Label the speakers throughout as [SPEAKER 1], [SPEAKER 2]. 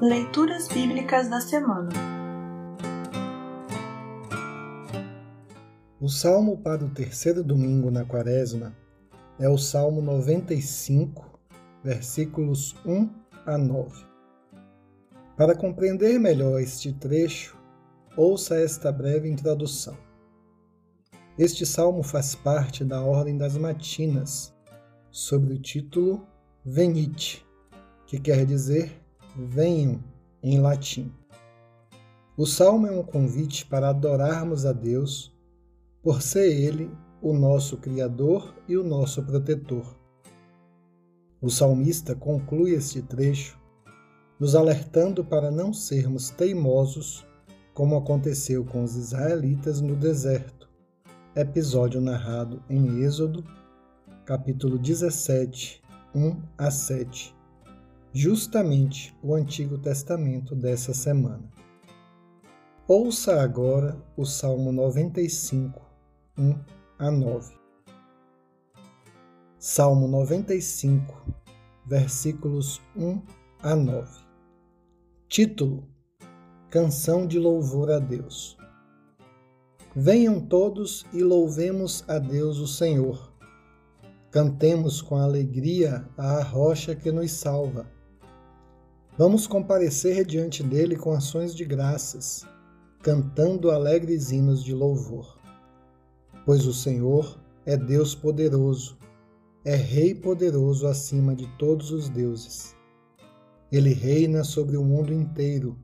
[SPEAKER 1] Leituras Bíblicas da Semana
[SPEAKER 2] O salmo para o terceiro domingo na Quaresma é o Salmo 95, versículos 1 a 9. Para compreender melhor este trecho, ouça esta breve introdução. Este salmo faz parte da Ordem das Matinas, sob o título Venite, que quer dizer venham em latim. O salmo é um convite para adorarmos a Deus por ser Ele o nosso Criador e o nosso protetor. O salmista conclui este trecho nos alertando para não sermos teimosos, como aconteceu com os israelitas no deserto, episódio narrado em Êxodo, capítulo 17, 1 a 7, justamente o Antigo Testamento dessa semana. Ouça agora o Salmo 95, 1 a 9. Salmo 95, versículos 1 a 9. Título: Canção de louvor a Deus. Venham todos e louvemos a Deus o Senhor. Cantemos com alegria à rocha que nos salva. Vamos comparecer diante dele com ações de graças, cantando alegres hinos de louvor pois o Senhor é Deus poderoso, é Rei poderoso acima de todos os deuses. Ele reina sobre o mundo inteiro,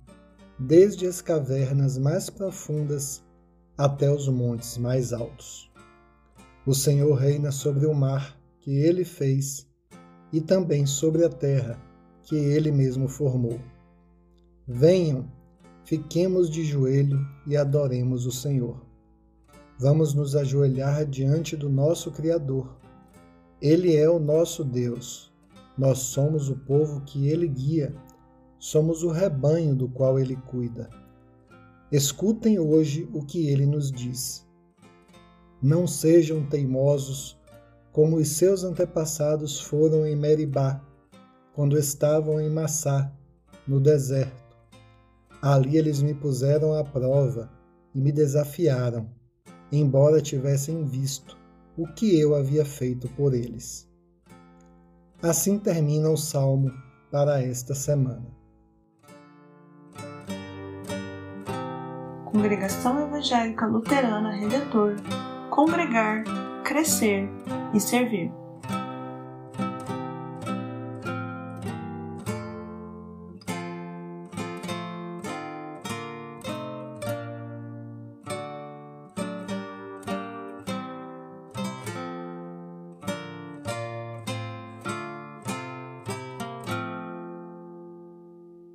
[SPEAKER 2] desde as cavernas mais profundas até os montes mais altos. O Senhor reina sobre o mar que ele fez e também sobre a terra que ele mesmo formou. Venham, fiquemos de joelho e adoremos o Senhor. Vamos nos ajoelhar diante do nosso Criador. Ele é o nosso Deus. Nós somos o povo que ele guia. Somos o rebanho do qual ele cuida. Escutem hoje o que ele nos diz. Não sejam teimosos como os seus antepassados foram em Meribá, quando estavam em Massá, no deserto. Ali eles me puseram à prova e me desafiaram embora tivessem visto o que eu havia feito por eles. Assim termina o salmo para esta semana.
[SPEAKER 1] Congregação Evangélica Luterana Redentor Congregar, Crescer e Servir.